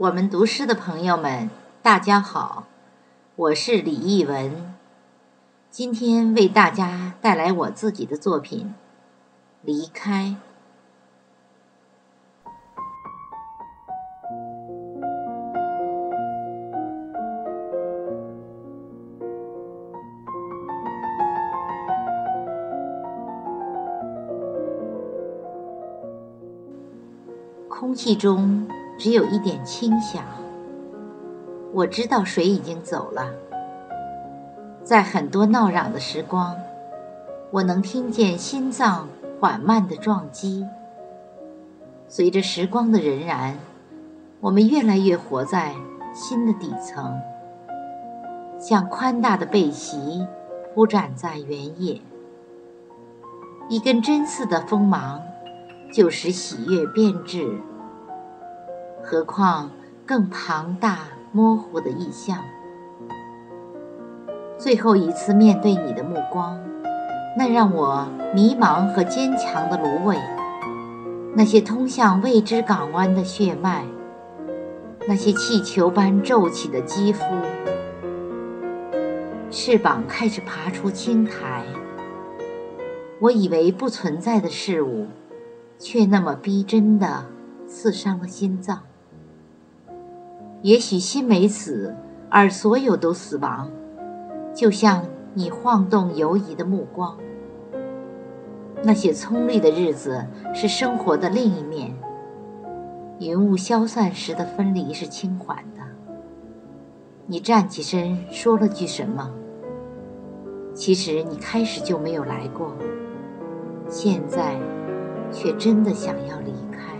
我们读诗的朋友们，大家好，我是李艺文，今天为大家带来我自己的作品《离开》。空气中只有一点清响，我知道水已经走了。在很多闹嚷的时光，我能听见心脏缓慢的撞击。随着时光的荏苒，我们越来越活在心的底层，像宽大的背席铺展在原野，一根针似的锋芒，就使喜悦变质。何况更庞大、模糊的意象。最后一次面对你的目光，那让我迷茫和坚强的芦苇，那些通向未知港湾的血脉，那些气球般皱起的肌肤，翅膀开始爬出青苔。我以为不存在的事物，却那么逼真的刺伤了心脏。也许心没死，而所有都死亡，就像你晃动游移的目光。那些葱绿的日子是生活的另一面。云雾消散时的分离是轻缓的。你站起身说了句什么？其实你开始就没有来过，现在却真的想要离开。